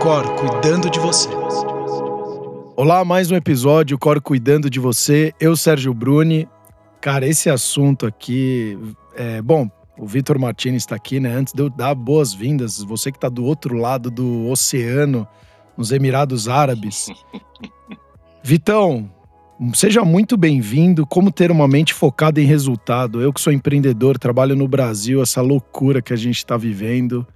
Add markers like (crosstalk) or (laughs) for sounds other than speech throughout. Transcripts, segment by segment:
Cor cuidando de você. Olá, mais um episódio, Cor cuidando de você. Eu, Sérgio Bruni. Cara, esse assunto aqui. É, bom, o Vitor Martins está aqui, né? Antes de eu dar boas-vindas, você que está do outro lado do oceano, nos Emirados Árabes. (laughs) Vitão, seja muito bem-vindo. Como ter uma mente focada em resultado? Eu que sou empreendedor, trabalho no Brasil, essa loucura que a gente está vivendo.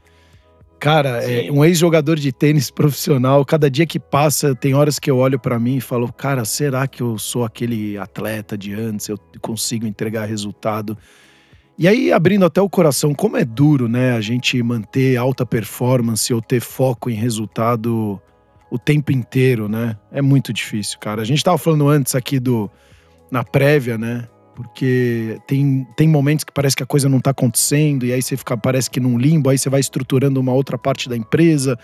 Cara, é um ex-jogador de tênis profissional, cada dia que passa, tem horas que eu olho para mim e falo, cara, será que eu sou aquele atleta de antes? Eu consigo entregar resultado? E aí, abrindo até o coração, como é duro, né, a gente manter alta performance ou ter foco em resultado o tempo inteiro, né? É muito difícil, cara. A gente tava falando antes aqui do na prévia, né? Porque tem, tem momentos que parece que a coisa não está acontecendo, e aí você fica, parece que num limbo, aí você vai estruturando uma outra parte da empresa,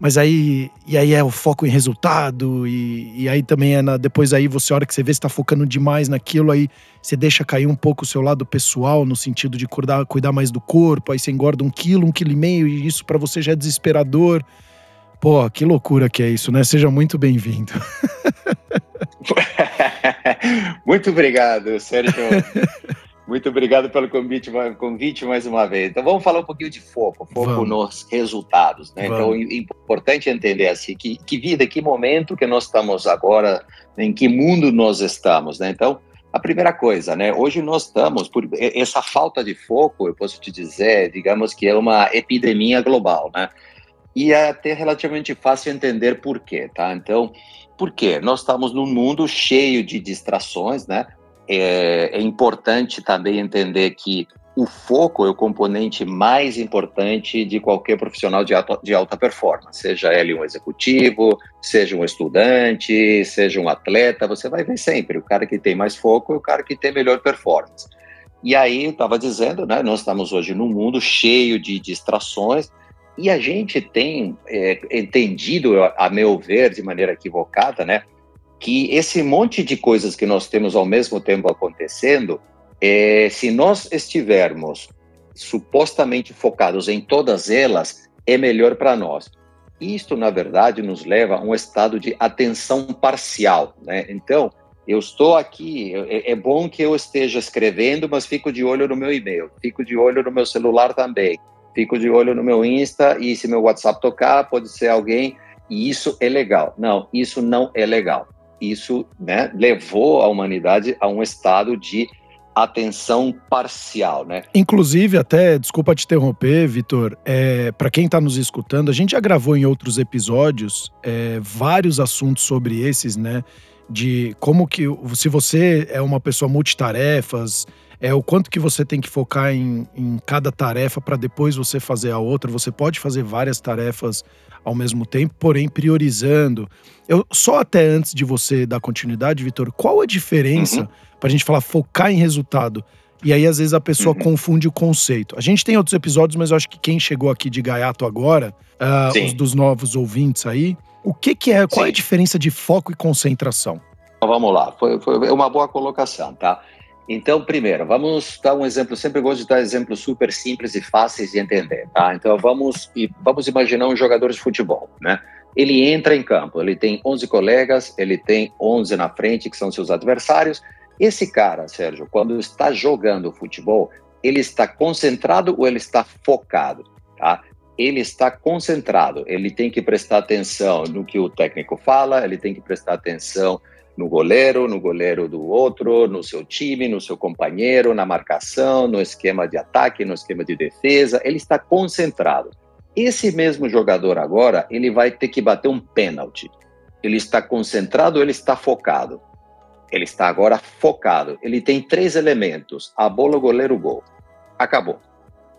mas aí, e aí é o foco em resultado, e, e aí também é na, depois aí você, a hora que você vê, está focando demais naquilo, aí você deixa cair um pouco o seu lado pessoal, no sentido de cuidar, cuidar mais do corpo, aí você engorda um quilo, um quilo e meio, e isso para você já é desesperador. Pô, que loucura que é isso, né? Seja muito bem-vindo. (laughs) (laughs) Muito obrigado, Sérgio. (laughs) Muito obrigado pelo convite, convite mais uma vez. Então vamos falar um pouquinho de foco, foco vamos. nos resultados. Né? Então é importante entender assim que, que vida, que momento que nós estamos agora, em que mundo nós estamos. Né? Então a primeira coisa, né? Hoje nós estamos por essa falta de foco, eu posso te dizer, digamos que é uma epidemia global, né? E é até relativamente fácil entender por quê, tá? Então por quê? Nós estamos num mundo cheio de distrações, né? É, é importante também entender que o foco é o componente mais importante de qualquer profissional de alta, de alta performance, seja ele um executivo, seja um estudante, seja um atleta, você vai ver sempre o cara que tem mais foco é o cara que tem melhor performance. E aí, estava dizendo, né, nós estamos hoje num mundo cheio de distrações, e a gente tem é, entendido, a meu ver, de maneira equivocada, né, que esse monte de coisas que nós temos ao mesmo tempo acontecendo, é, se nós estivermos supostamente focados em todas elas, é melhor para nós. Isto, na verdade, nos leva a um estado de atenção parcial. Né? Então, eu estou aqui, é, é bom que eu esteja escrevendo, mas fico de olho no meu e-mail, fico de olho no meu celular também fico de olho no meu Insta e se meu WhatsApp tocar, pode ser alguém, e isso é legal. Não, isso não é legal. Isso né, levou a humanidade a um estado de atenção parcial, né? Inclusive, até, desculpa te interromper, Vitor, é, para quem está nos escutando, a gente já gravou em outros episódios é, vários assuntos sobre esses, né? De como que, se você é uma pessoa multitarefas, é o quanto que você tem que focar em, em cada tarefa para depois você fazer a outra. Você pode fazer várias tarefas ao mesmo tempo, porém priorizando. Eu só até antes de você dar continuidade, Vitor, qual a diferença uhum. para a gente falar focar em resultado? E aí, às vezes, a pessoa uhum. confunde o conceito. A gente tem outros episódios, mas eu acho que quem chegou aqui de gaiato agora, uh, os dos novos ouvintes aí, o que, que é, qual Sim. é a diferença de foco e concentração? Então, vamos lá, foi, foi uma boa colocação, tá? Então, primeiro, vamos dar um exemplo. Sempre gosto de dar exemplos super simples e fáceis de entender, tá? Então, vamos vamos imaginar um jogador de futebol, né? Ele entra em campo, ele tem 11 colegas, ele tem 11 na frente que são seus adversários. Esse cara, Sérgio, quando está jogando futebol, ele está concentrado ou ele está focado, tá? Ele está concentrado, ele tem que prestar atenção no que o técnico fala, ele tem que prestar atenção no goleiro, no goleiro do outro, no seu time, no seu companheiro, na marcação, no esquema de ataque, no esquema de defesa. Ele está concentrado. Esse mesmo jogador agora, ele vai ter que bater um pênalti. Ele está concentrado, ele está focado. Ele está agora focado. Ele tem três elementos: a bola, o goleiro, o gol. Acabou.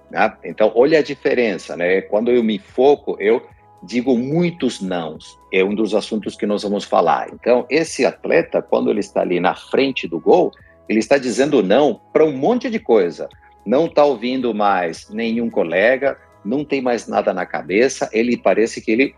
Né? Então, olha a diferença, né? Quando eu me foco, eu digo muitos nãos. É um dos assuntos que nós vamos falar. Então, esse atleta, quando ele está ali na frente do gol, ele está dizendo não para um monte de coisa. Não está ouvindo mais nenhum colega, não tem mais nada na cabeça. Ele parece que ele,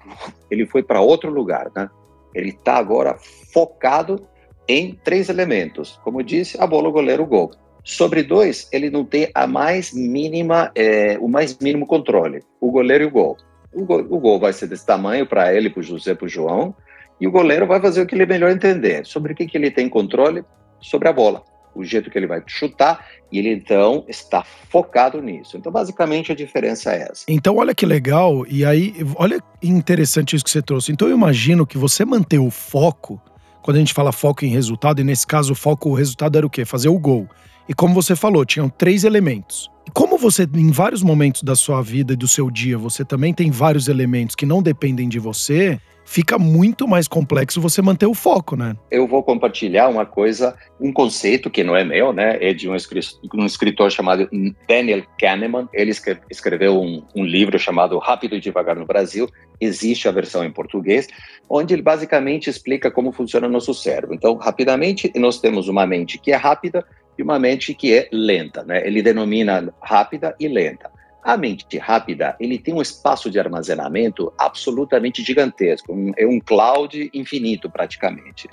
ele foi para outro lugar, né? Ele está agora focado em três elementos. Como disse, a bola, o goleiro, o gol. Sobre dois, ele não tem a mais mínima, é, o mais mínimo controle. O goleiro e o gol. O gol, o gol vai ser desse tamanho para ele, para o José, para o João, e o goleiro vai fazer o que ele melhor entender. Sobre o que, que ele tem controle? Sobre a bola. O jeito que ele vai chutar, e ele então está focado nisso. Então, basicamente, a diferença é essa. Então, olha que legal, e aí, olha interessante isso que você trouxe. Então, eu imagino que você manter o foco, quando a gente fala foco em resultado, e nesse caso o foco, o resultado era o quê? Fazer o gol. E como você falou, tinham três elementos. E como você, em vários momentos da sua vida e do seu dia, você também tem vários elementos que não dependem de você, fica muito mais complexo você manter o foco, né? Eu vou compartilhar uma coisa, um conceito que não é meu, né? É de um, um escritor chamado Daniel Kahneman. Ele escreveu um, um, livro chamado Rápido e Devagar no Brasil. Existe a versão em português, onde ele basicamente explica como funciona o nosso cérebro. Então, rapidamente, nós temos uma mente que é rápida e uma mente que é lenta, né? Ele denomina rápida e lenta. A mente rápida, ele tem um espaço de armazenamento absolutamente gigantesco, é um cloud infinito praticamente.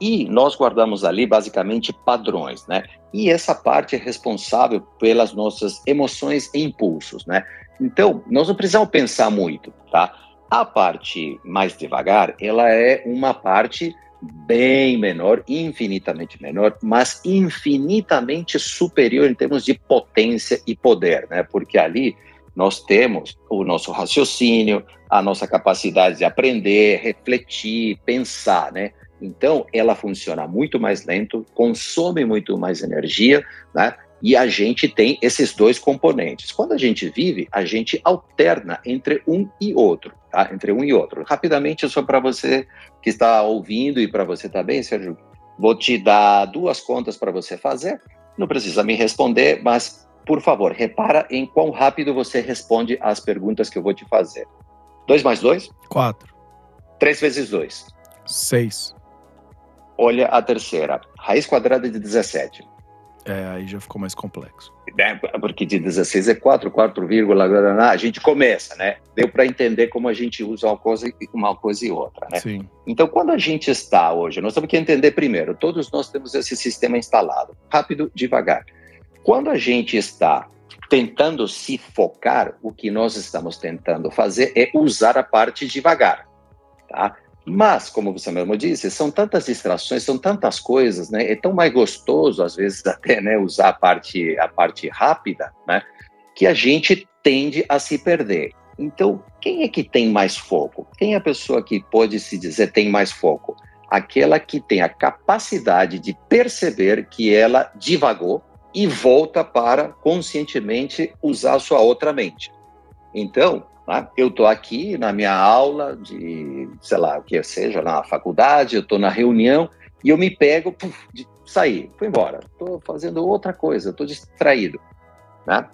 E nós guardamos ali basicamente padrões, né? E essa parte é responsável pelas nossas emoções e impulsos, né? Então, nós não precisamos pensar muito, tá? A parte mais devagar, ela é uma parte bem menor, infinitamente menor, mas infinitamente superior em termos de potência e poder, né? Porque ali nós temos o nosso raciocínio, a nossa capacidade de aprender, refletir, pensar, né? Então, ela funciona muito mais lento, consome muito mais energia, né? E a gente tem esses dois componentes. Quando a gente vive, a gente alterna entre um e outro, tá? Entre um e outro. Rapidamente, só para você que está ouvindo e para você também, Sérgio, vou te dar duas contas para você fazer. Não precisa me responder, mas por favor, repara em quão rápido você responde às perguntas que eu vou te fazer. 2 mais 2? 4. 3 vezes 2? 6. Olha a terceira. Raiz quadrada de 17. É, aí já ficou mais complexo. É, porque de 16 é 4, 4, a gente começa, né? Deu para entender como a gente usa uma coisa, uma coisa e outra, né? Sim. Então, quando a gente está hoje, nós temos que entender primeiro, todos nós temos esse sistema instalado, rápido, devagar. Quando a gente está tentando se focar, o que nós estamos tentando fazer é usar a parte devagar, tá? Mas, como você mesmo disse, são tantas distrações, são tantas coisas, né? É tão mais gostoso, às vezes, (laughs) até, né, usar a parte, a parte rápida, né? Que a gente tende a se perder. Então, quem é que tem mais foco? Quem é a pessoa que pode se dizer tem mais foco? Aquela que tem a capacidade de perceber que ela divagou e volta para conscientemente usar a sua outra mente. Então, né? Eu estou aqui na minha aula de, sei lá, o que seja, na faculdade, eu estou na reunião e eu me pego, puf, de sair, fui embora, estou fazendo outra coisa, estou distraído. Né?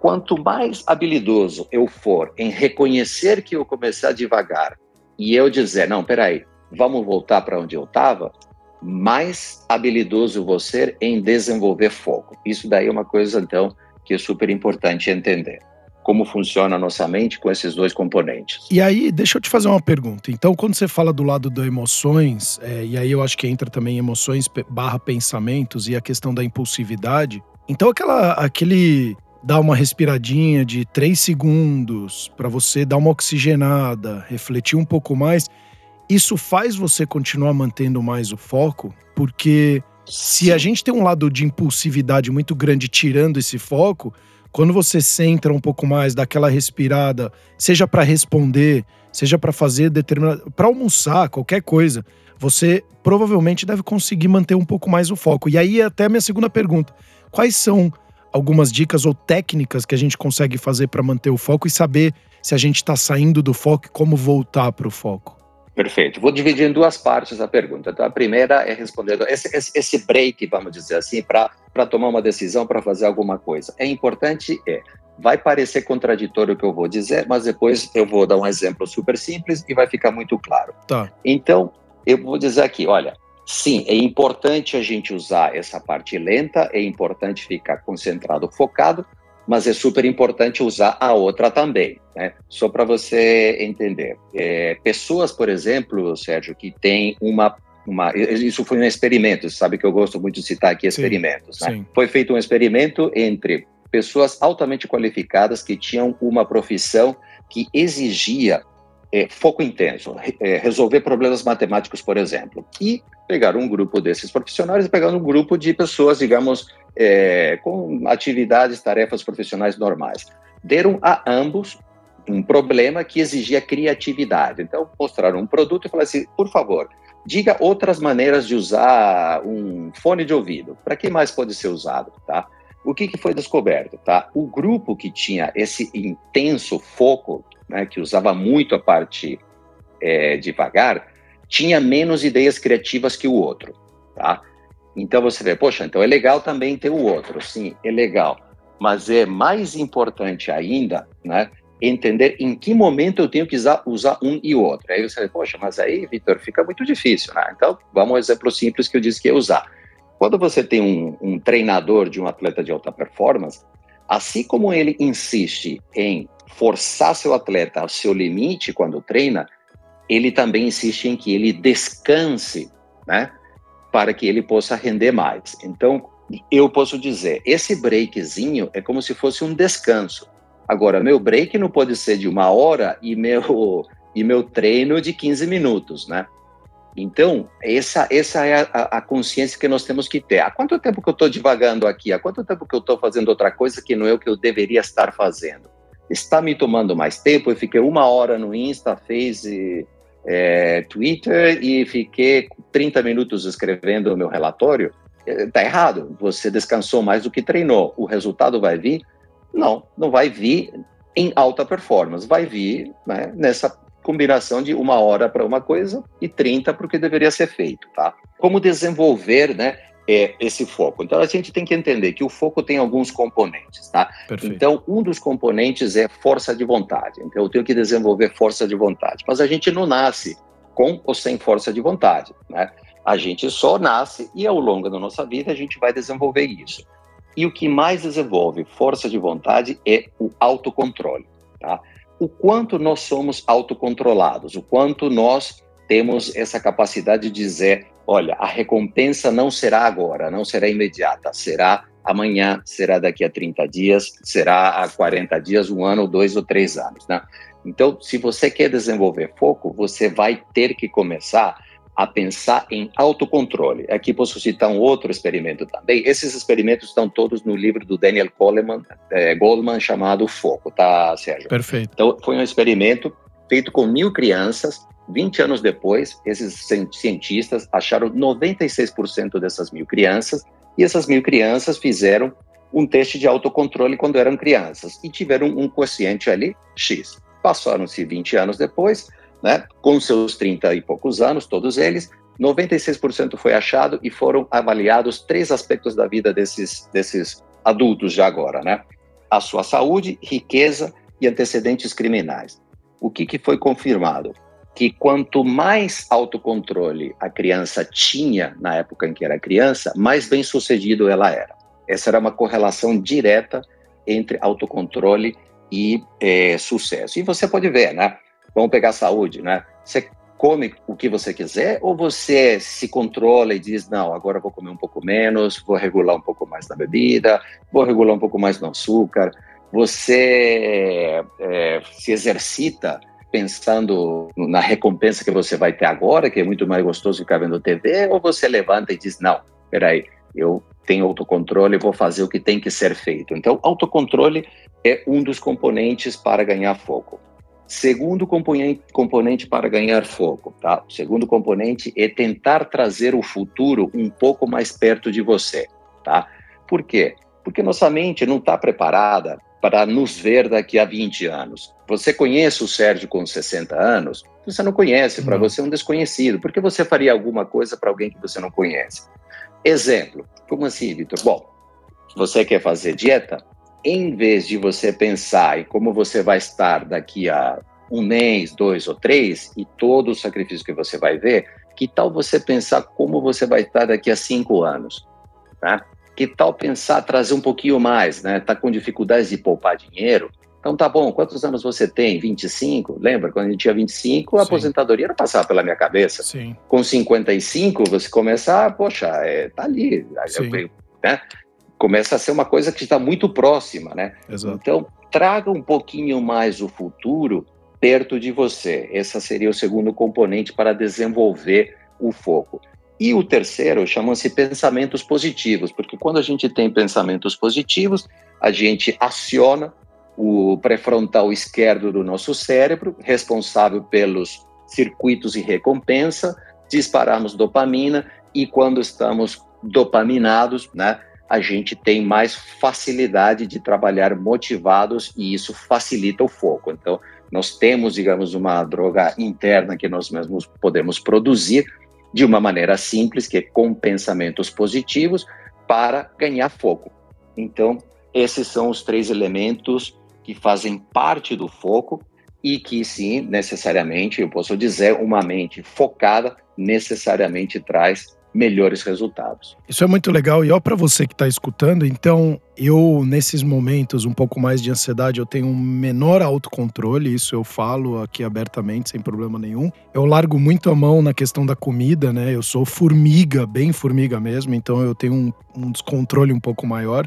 Quanto mais habilidoso eu for em reconhecer que eu comecei a devagar e eu dizer, não, peraí, vamos voltar para onde eu estava, mais habilidoso ser em desenvolver foco. Isso daí é uma coisa, então, que é super importante entender como funciona a nossa mente com esses dois componentes. E aí, deixa eu te fazer uma pergunta. Então, quando você fala do lado das emoções, é, e aí eu acho que entra também emoções barra pensamentos e a questão da impulsividade. Então, aquela, aquele dar uma respiradinha de três segundos para você dar uma oxigenada, refletir um pouco mais, isso faz você continuar mantendo mais o foco, porque se a gente tem um lado de impulsividade muito grande tirando esse foco, quando você centra um pouco mais, dá aquela respirada, seja para responder, seja para fazer determinado, para almoçar, qualquer coisa, você provavelmente deve conseguir manter um pouco mais o foco. E aí até a minha segunda pergunta: quais são algumas dicas ou técnicas que a gente consegue fazer para manter o foco e saber se a gente está saindo do foco e como voltar para o foco? Perfeito. Vou dividir em duas partes a pergunta. Então, a primeira é respondendo esse, esse, esse break, vamos dizer assim, para tomar uma decisão, para fazer alguma coisa. É importante é Vai parecer contraditório o que eu vou dizer, mas depois eu vou dar um exemplo super simples e vai ficar muito claro. Tá. Então, eu vou dizer aqui, olha, sim, é importante a gente usar essa parte lenta, é importante ficar concentrado, focado, mas é super importante usar a outra também, né? Só para você entender. É, pessoas, por exemplo, Sérgio, que têm uma uma, isso foi um experimento, sabe que eu gosto muito de citar aqui experimentos. Sim, né? sim. Foi feito um experimento entre pessoas altamente qualificadas que tinham uma profissão que exigia é, foco intenso, é, resolver problemas matemáticos, por exemplo. E pegaram um grupo desses profissionais e pegaram um grupo de pessoas, digamos, é, com atividades, tarefas profissionais normais. Deram a ambos um problema que exigia criatividade. Então, mostraram um produto e falaram assim: por favor, diga outras maneiras de usar um fone de ouvido. Para que mais pode ser usado, tá? O que, que foi descoberto, tá? O grupo que tinha esse intenso foco, né, que usava muito a parte é, devagar, tinha menos ideias criativas que o outro, tá? Então você vê, poxa, então é legal também ter o outro, sim, é legal, mas é mais importante ainda, né, entender em que momento eu tenho que usar, usar um e outro. Aí você fala, poxa, mas aí, Vitor, fica muito difícil, né? Então, vamos ao exemplo simples que eu disse que ia usar. Quando você tem um, um treinador de um atleta de alta performance, assim como ele insiste em forçar seu atleta ao seu limite quando treina, ele também insiste em que ele descanse, né? Para que ele possa render mais. Então, eu posso dizer, esse breakzinho é como se fosse um descanso. Agora, meu break não pode ser de uma hora e meu, e meu treino de 15 minutos, né? Então, essa, essa é a, a, consciência que nós temos que ter. Há quanto tempo que eu estou divagando aqui? Há quanto tempo que eu estou fazendo outra coisa que não é o que eu deveria estar fazendo? Está me tomando mais tempo? Eu fiquei uma hora no Insta, fez é, Twitter e fiquei 30 minutos escrevendo o meu relatório? Está é, errado. Você descansou mais do que treinou. O resultado vai vir não, não vai vir em alta performance, vai vir né, nessa combinação de uma hora para uma coisa e 30 para o que deveria ser feito, tá? Como desenvolver, né, é, esse foco? Então a gente tem que entender que o foco tem alguns componentes, tá? Perfeito. Então um dos componentes é força de vontade. Então eu tenho que desenvolver força de vontade, mas a gente não nasce com ou sem força de vontade, né? A gente só nasce e ao longo da nossa vida a gente vai desenvolver isso. E o que mais desenvolve força de vontade é o autocontrole. Tá? O quanto nós somos autocontrolados, o quanto nós temos essa capacidade de dizer: olha, a recompensa não será agora, não será imediata, será amanhã, será daqui a 30 dias, será a 40 dias, um ano, dois ou três anos. Né? Então, se você quer desenvolver foco, você vai ter que começar a pensar em autocontrole. Aqui posso citar um outro experimento também. Esses experimentos estão todos no livro do Daniel Goleman, é, Goleman chamado Foco, tá, Sérgio? Perfeito. Então, foi um experimento feito com mil crianças. 20 anos depois, esses cientistas acharam 96% dessas mil crianças e essas mil crianças fizeram um teste de autocontrole quando eram crianças e tiveram um quociente ali X. Passaram-se 20 anos depois, né, com seus 30 e poucos anos, todos eles, 96% foi achado e foram avaliados três aspectos da vida desses, desses adultos já agora, né? A sua saúde, riqueza e antecedentes criminais. O que, que foi confirmado? Que quanto mais autocontrole a criança tinha na época em que era criança, mais bem sucedido ela era. Essa era uma correlação direta entre autocontrole e é, sucesso. E você pode ver, né? Vamos pegar a saúde, né? Você come o que você quiser ou você se controla e diz, não, agora vou comer um pouco menos, vou regular um pouco mais na bebida, vou regular um pouco mais no açúcar. Você é, se exercita pensando na recompensa que você vai ter agora, que é muito mais gostoso ficar vendo TV, ou você levanta e diz, não, peraí, eu tenho autocontrole, vou fazer o que tem que ser feito. Então, autocontrole é um dos componentes para ganhar foco. Segundo componente, componente para ganhar foco, tá? O segundo componente é tentar trazer o futuro um pouco mais perto de você, tá? Por quê? Porque nossa mente não está preparada para nos ver daqui a 20 anos. Você conhece o Sérgio com 60 anos? Você não conhece, para você é um desconhecido. Por que você faria alguma coisa para alguém que você não conhece? Exemplo, como assim, Vitor? Bom, você quer fazer dieta? em vez de você pensar em como você vai estar daqui a um mês, dois ou três, e todo o sacrifício que você vai ver, que tal você pensar como você vai estar daqui a cinco anos? Né? Que tal pensar trazer um pouquinho mais, né? Tá com dificuldades de poupar dinheiro? Então tá bom, quantos anos você tem? 25? Lembra, quando a gente tinha 25, a Sim. aposentadoria não passava pela minha cabeça. Sim. Com 55, você começa, a, poxa, é, tá ali. Eu, né? Começa a ser uma coisa que está muito próxima, né? Exato. Então, traga um pouquinho mais o futuro perto de você. Esse seria o segundo componente para desenvolver o foco. E o terceiro chama-se pensamentos positivos, porque quando a gente tem pensamentos positivos, a gente aciona o pré-frontal esquerdo do nosso cérebro, responsável pelos circuitos de recompensa, disparamos dopamina e quando estamos dopaminados, né, a gente tem mais facilidade de trabalhar motivados e isso facilita o foco. Então, nós temos, digamos, uma droga interna que nós mesmos podemos produzir de uma maneira simples, que é com pensamentos positivos, para ganhar foco. Então, esses são os três elementos que fazem parte do foco e que, sim, necessariamente, eu posso dizer, uma mente focada necessariamente traz melhores resultados. Isso é muito legal e ó para você que está escutando, então eu nesses momentos um pouco mais de ansiedade eu tenho um menor autocontrole, isso eu falo aqui abertamente sem problema nenhum. Eu largo muito a mão na questão da comida, né? Eu sou formiga, bem formiga mesmo, então eu tenho um, um descontrole um pouco maior.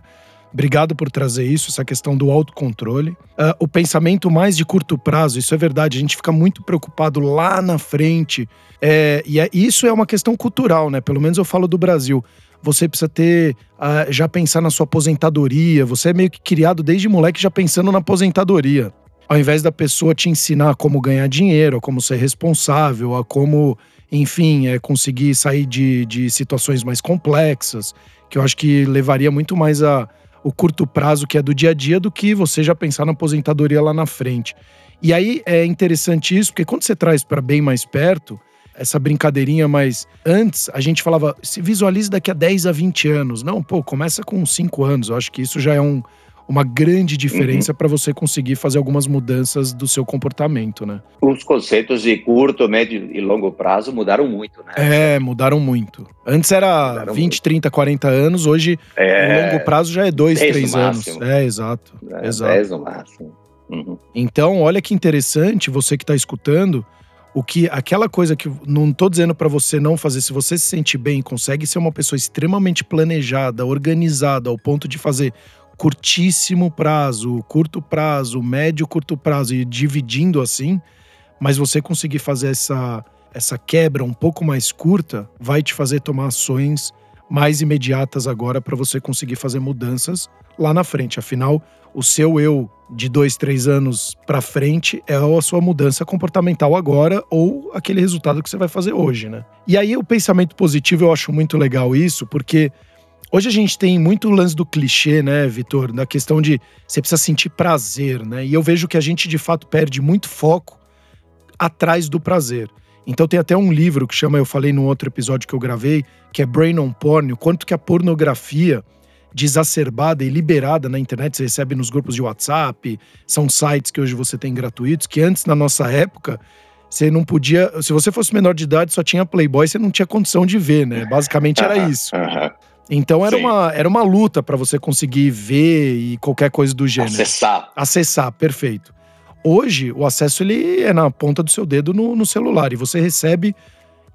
Obrigado por trazer isso, essa questão do autocontrole. Uh, o pensamento mais de curto prazo, isso é verdade, a gente fica muito preocupado lá na frente. É, e é, isso é uma questão cultural, né? Pelo menos eu falo do Brasil. Você precisa ter, uh, já pensar na sua aposentadoria. Você é meio que criado desde moleque já pensando na aposentadoria. Ao invés da pessoa te ensinar como ganhar dinheiro, a como ser responsável, a como, enfim, é, conseguir sair de, de situações mais complexas, que eu acho que levaria muito mais a o curto prazo que é do dia a dia do que você já pensar na aposentadoria lá na frente. E aí é interessante isso, porque quando você traz para bem mais perto, essa brincadeirinha, mas antes a gente falava, se visualize daqui a 10 a 20 anos. Não, pô, começa com 5 anos. Eu acho que isso já é um, uma grande diferença uhum. para você conseguir fazer algumas mudanças do seu comportamento, né? Os conceitos de curto, médio e longo prazo mudaram muito, né? É, mudaram muito. Antes era mudaram 20, muito. 30, 40 anos, hoje é... o longo prazo já é 2, 3 anos. É, exato. É, exato. 10 no máximo. Uhum. Então, olha que interessante, você que está escutando, o que aquela coisa que não tô dizendo para você não fazer, se você se sente bem, consegue ser uma pessoa extremamente planejada, organizada, ao ponto de fazer curtíssimo prazo, curto prazo, médio, curto prazo e dividindo assim, mas você conseguir fazer essa, essa quebra um pouco mais curta vai te fazer tomar ações mais imediatas agora para você conseguir fazer mudanças lá na frente. Afinal, o seu eu de dois, três anos para frente é a sua mudança comportamental agora ou aquele resultado que você vai fazer hoje, né? E aí o pensamento positivo eu acho muito legal isso, porque Hoje a gente tem muito lance do clichê, né, Vitor? Da questão de você precisa sentir prazer, né? E eu vejo que a gente de fato perde muito foco atrás do prazer. Então tem até um livro que chama, eu falei no outro episódio que eu gravei, que é Brain on Porn, o quanto que a pornografia desacerbada e liberada na internet, você recebe nos grupos de WhatsApp, são sites que hoje você tem gratuitos, que antes, na nossa época, você não podia. Se você fosse menor de idade, só tinha Playboy, você não tinha condição de ver, né? Basicamente era (laughs) isso. Então era, uma, era uma luta para você conseguir ver e qualquer coisa do gênero. Acessar. Acessar, perfeito. Hoje, o acesso ele é na ponta do seu dedo no, no celular e você recebe.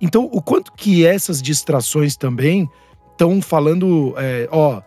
Então, o quanto que essas distrações também estão falando, é, ó,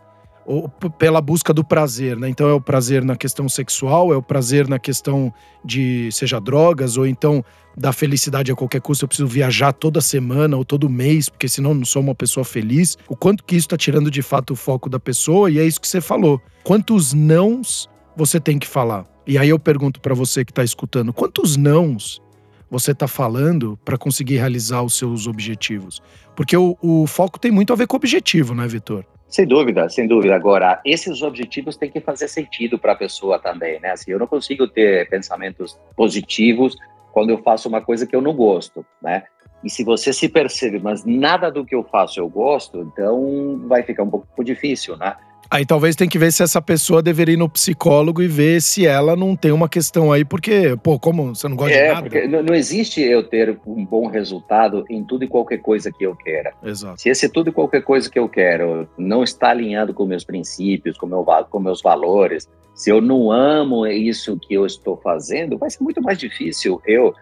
pela busca do prazer, né? Então é o prazer na questão sexual, é o prazer na questão de seja drogas ou então da felicidade a qualquer custo. Eu preciso viajar toda semana ou todo mês, porque senão não sou uma pessoa feliz. O quanto que isso está tirando de fato o foco da pessoa e é isso que você falou. Quantos nãos você tem que falar? E aí eu pergunto para você que está escutando, quantos nãos você está falando para conseguir realizar os seus objetivos? Porque o, o foco tem muito a ver com o objetivo, né, Vitor? Sem dúvida, sem dúvida. Agora, esses objetivos têm que fazer sentido para a pessoa também, né? Assim, eu não consigo ter pensamentos positivos quando eu faço uma coisa que eu não gosto, né? E se você se percebe, mas nada do que eu faço eu gosto, então vai ficar um pouco difícil, né? Aí talvez tem que ver se essa pessoa deveria ir no psicólogo e ver se ela não tem uma questão aí, porque, pô, como você não gosta é, de nada? Porque não existe eu ter um bom resultado em tudo e qualquer coisa que eu queira. Exato. Se esse tudo e qualquer coisa que eu quero não está alinhado com meus princípios, com, meu, com meus valores, se eu não amo isso que eu estou fazendo, vai ser muito mais difícil eu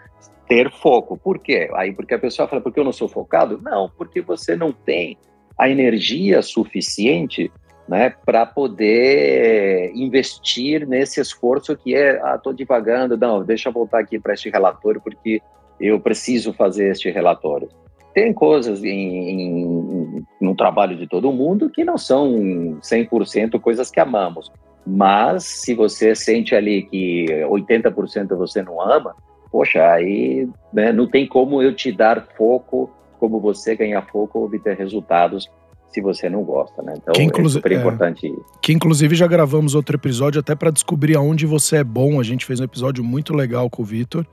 ter foco. Por quê? Aí porque a pessoa fala, porque eu não sou focado? Não, porque você não tem a energia suficiente né, para poder investir nesse esforço que é, ah, estou divagando, não, deixa eu voltar aqui para este relatório porque eu preciso fazer este relatório. Tem coisas em, em, no trabalho de todo mundo que não são 100% coisas que amamos, mas se você sente ali que 80% você não ama, poxa, aí né, não tem como eu te dar foco, como você ganhar foco obter resultados se você não gosta, né? Então que é super importante. É, que inclusive já gravamos outro episódio até para descobrir aonde você é bom. A gente fez um episódio muito legal com o Vitor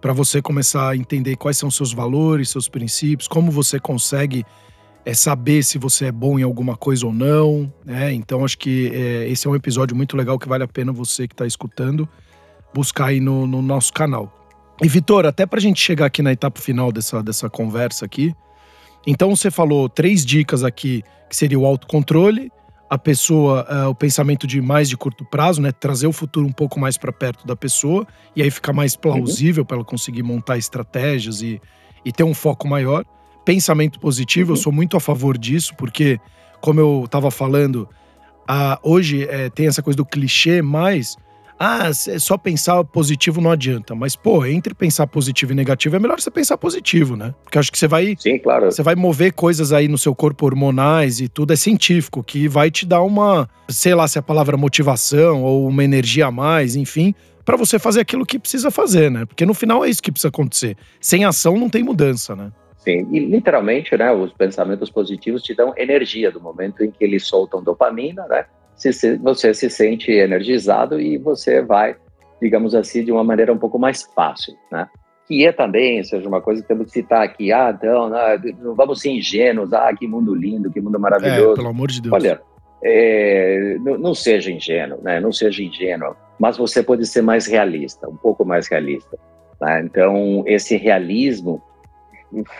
para você começar a entender quais são seus valores, seus princípios, como você consegue é, saber se você é bom em alguma coisa ou não. Né? Então acho que é, esse é um episódio muito legal que vale a pena você que está escutando buscar aí no, no nosso canal. E Vitor, até para a gente chegar aqui na etapa final dessa, dessa conversa aqui, então você falou três dicas aqui, que seria o autocontrole, a pessoa, uh, o pensamento de mais de curto prazo, né? Trazer o futuro um pouco mais para perto da pessoa e aí ficar mais plausível uhum. para ela conseguir montar estratégias e, e ter um foco maior. Pensamento positivo, uhum. eu sou muito a favor disso, porque, como eu estava falando, uh, hoje é, tem essa coisa do clichê, mas ah, só pensar positivo não adianta. Mas, pô, entre pensar positivo e negativo, é melhor você pensar positivo, né? Porque acho que você vai. Sim, claro. Você vai mover coisas aí no seu corpo hormonais e tudo é científico, que vai te dar uma, sei lá se é a palavra motivação ou uma energia a mais, enfim, para você fazer aquilo que precisa fazer, né? Porque no final é isso que precisa acontecer. Sem ação não tem mudança, né? Sim, e literalmente, né, os pensamentos positivos te dão energia do momento em que eles soltam dopamina, né? Se, você se sente energizado e você vai, digamos assim, de uma maneira um pouco mais fácil, né? Que é também, seja uma coisa que temos que citar aqui, ah, então, não, vamos ser ingênuos, ah, que mundo lindo, que mundo maravilhoso. É, pelo amor de Deus. Olha, é, não, não, seja ingênuo, né? Não seja ingênuo, mas você pode ser mais realista, um pouco mais realista. Né? Então, esse realismo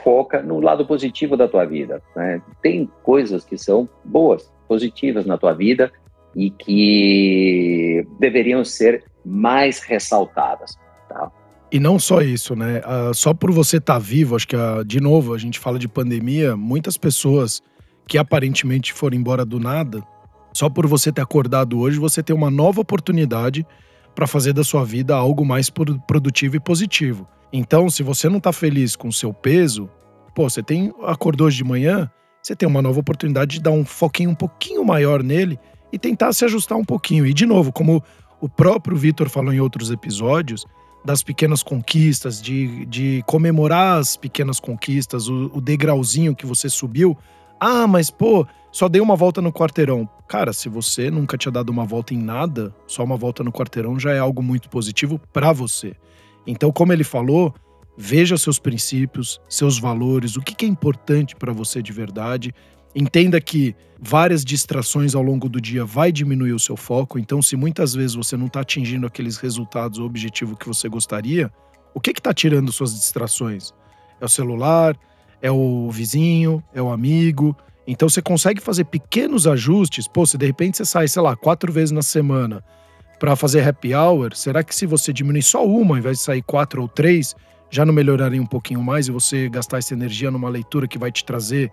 foca no lado positivo da tua vida. Né? Tem coisas que são boas, positivas na tua vida e que deveriam ser mais ressaltadas. Tá? E não só isso, né? Uh, só por você estar tá vivo, acho que, uh, de novo, a gente fala de pandemia, muitas pessoas que aparentemente foram embora do nada, só por você ter acordado hoje, você tem uma nova oportunidade para fazer da sua vida algo mais produtivo e positivo. Então, se você não está feliz com o seu peso, pô, você tem acordou hoje de manhã, você tem uma nova oportunidade de dar um foquinho um pouquinho maior nele e tentar se ajustar um pouquinho. E, de novo, como o próprio Vitor falou em outros episódios, das pequenas conquistas, de, de comemorar as pequenas conquistas, o, o degrauzinho que você subiu. Ah, mas pô, só dei uma volta no quarteirão. Cara, se você nunca tinha dado uma volta em nada, só uma volta no quarteirão já é algo muito positivo para você. Então, como ele falou, veja seus princípios, seus valores, o que é importante para você de verdade Entenda que várias distrações ao longo do dia vai diminuir o seu foco, então se muitas vezes você não está atingindo aqueles resultados ou objetivo que você gostaria, o que está tirando suas distrações? É o celular? É o vizinho? É o amigo? Então você consegue fazer pequenos ajustes. Pô, se de repente você sai, sei lá, quatro vezes na semana para fazer happy hour, será que se você diminuir só uma, ao invés de sair quatro ou três, já não melhoraria um pouquinho mais e você gastar essa energia numa leitura que vai te trazer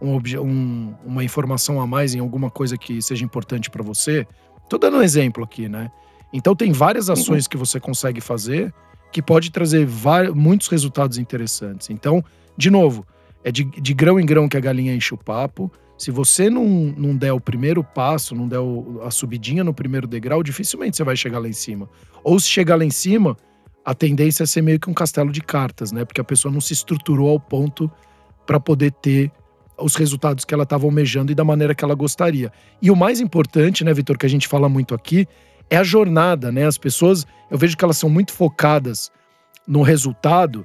um, um, uma informação a mais em alguma coisa que seja importante para você. Tô dando um exemplo aqui, né? Então tem várias ações uhum. que você consegue fazer que pode trazer muitos resultados interessantes. Então, de novo, é de, de, grão em grão que a galinha enche o papo. Se você não, não der o primeiro passo, não der o, a subidinha no primeiro degrau, dificilmente você vai chegar lá em cima. Ou se chegar lá em cima, a tendência é ser meio que um castelo de cartas, né? Porque a pessoa não se estruturou ao ponto para poder ter os resultados que ela estava almejando e da maneira que ela gostaria. E o mais importante, né, Vitor, que a gente fala muito aqui, é a jornada, né? As pessoas, eu vejo que elas são muito focadas no resultado.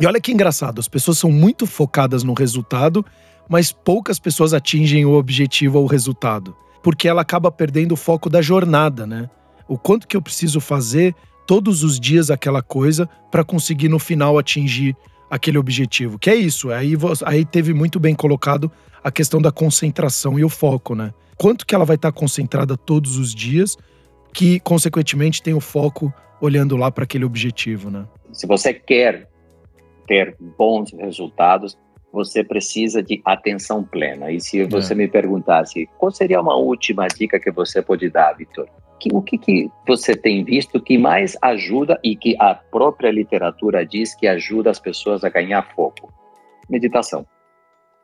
E olha que engraçado, as pessoas são muito focadas no resultado, mas poucas pessoas atingem o objetivo ou o resultado. porque ela acaba perdendo o foco da jornada, né? O quanto que eu preciso fazer todos os dias aquela coisa para conseguir no final atingir aquele objetivo. Que é isso, aí, aí teve muito bem colocado a questão da concentração e o foco, né? Quanto que ela vai estar concentrada todos os dias, que consequentemente tem o foco olhando lá para aquele objetivo, né? Se você quer ter bons resultados, você precisa de atenção plena. E se você é. me perguntasse qual seria uma última dica que você pode dar, Vitor? Que, o que, que você tem visto que mais ajuda e que a própria literatura diz que ajuda as pessoas a ganhar foco? Meditação.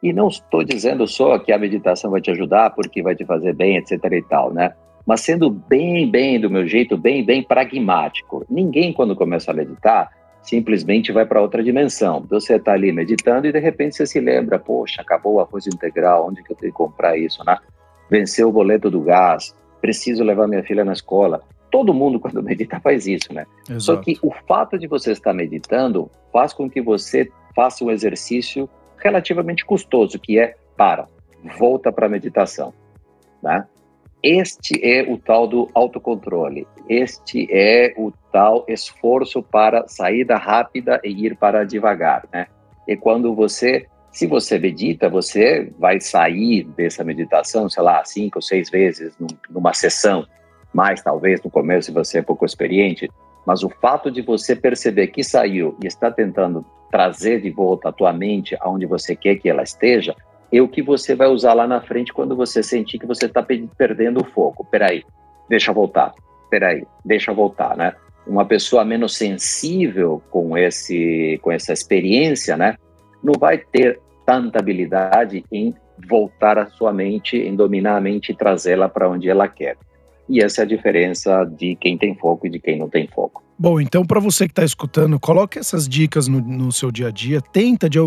E não estou dizendo só que a meditação vai te ajudar porque vai te fazer bem, etc e tal, né? Mas sendo bem, bem do meu jeito, bem, bem pragmático. Ninguém, quando começa a meditar, simplesmente vai para outra dimensão. Você está ali meditando e de repente você se lembra, poxa, acabou o arroz integral, onde que eu tenho que comprar isso, né? Venceu o boleto do gás, preciso levar minha filha na escola. Todo mundo, (laughs) quando medita, faz isso, né? Exato. Só que o fato de você estar meditando faz com que você faça um exercício relativamente custoso, que é para, volta para a meditação, né? Este é o tal do autocontrole. Este é o tal esforço para saída rápida e ir para devagar, né? E quando você, se você medita, você vai sair dessa meditação, sei lá, cinco ou seis vezes numa sessão, mais talvez no começo se você é pouco experiente, mas o fato de você perceber que saiu e está tentando trazer de volta a tua mente aonde você quer que ela esteja, é o que você vai usar lá na frente quando você sentir que você está perdendo o foco. Peraí, deixa voltar. Peraí, deixa voltar, né? Uma pessoa menos sensível com esse, com essa experiência, né, não vai ter tanta habilidade em voltar a sua mente, em dominar a mente e trazê-la para onde ela quer. E essa é a diferença de quem tem foco e de quem não tem foco. Bom, então para você que está escutando, coloque essas dicas no, no, seu dia a dia. Tenta de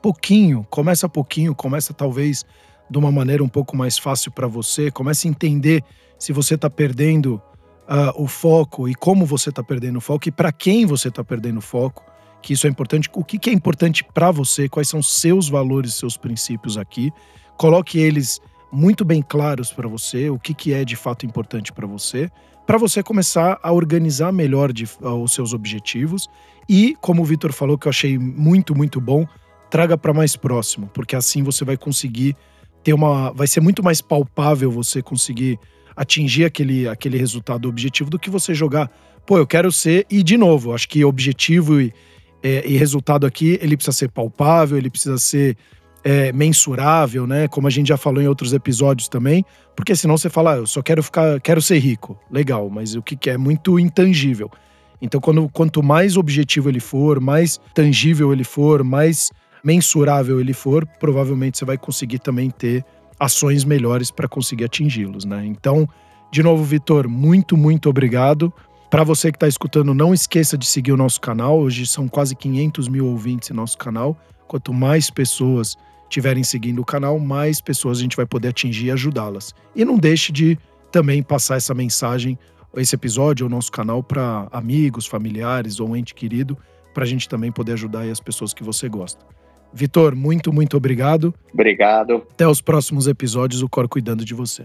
pouquinho, começa pouquinho, começa talvez de uma maneira um pouco mais fácil para você. Comece a entender se você está perdendo uh, o foco e como você está perdendo o foco e para quem você está perdendo o foco. Que isso é importante. O que, que é importante para você? Quais são seus valores, seus princípios aqui? Coloque eles muito bem claros para você, o que, que é de fato importante para você, para você começar a organizar melhor de, uh, os seus objetivos e, como o Vitor falou, que eu achei muito, muito bom, traga para mais próximo, porque assim você vai conseguir ter uma. Vai ser muito mais palpável você conseguir atingir aquele, aquele resultado objetivo do que você jogar. Pô, eu quero ser. E, de novo, acho que objetivo e, é, e resultado aqui, ele precisa ser palpável, ele precisa ser é, mensurável, né? Como a gente já falou em outros episódios também, porque senão você fala, ah, eu só quero ficar, quero ser rico, legal, mas o que, é muito intangível. Então, quando, quanto mais objetivo ele for, mais tangível ele for, mais mensurável ele for, provavelmente você vai conseguir também ter ações melhores para conseguir atingi-los, né? Então, de novo, Vitor, muito, muito obrigado. Para você que está escutando, não esqueça de seguir o nosso canal. Hoje são quase 500 mil ouvintes em nosso canal. Quanto mais pessoas estiverem seguindo o canal, mais pessoas a gente vai poder atingir e ajudá-las. E não deixe de também passar essa mensagem, esse episódio ao nosso canal para amigos, familiares ou um ente querido, para a gente também poder ajudar as pessoas que você gosta. Vitor, muito, muito obrigado. Obrigado. Até os próximos episódios, o Cor cuidando de você.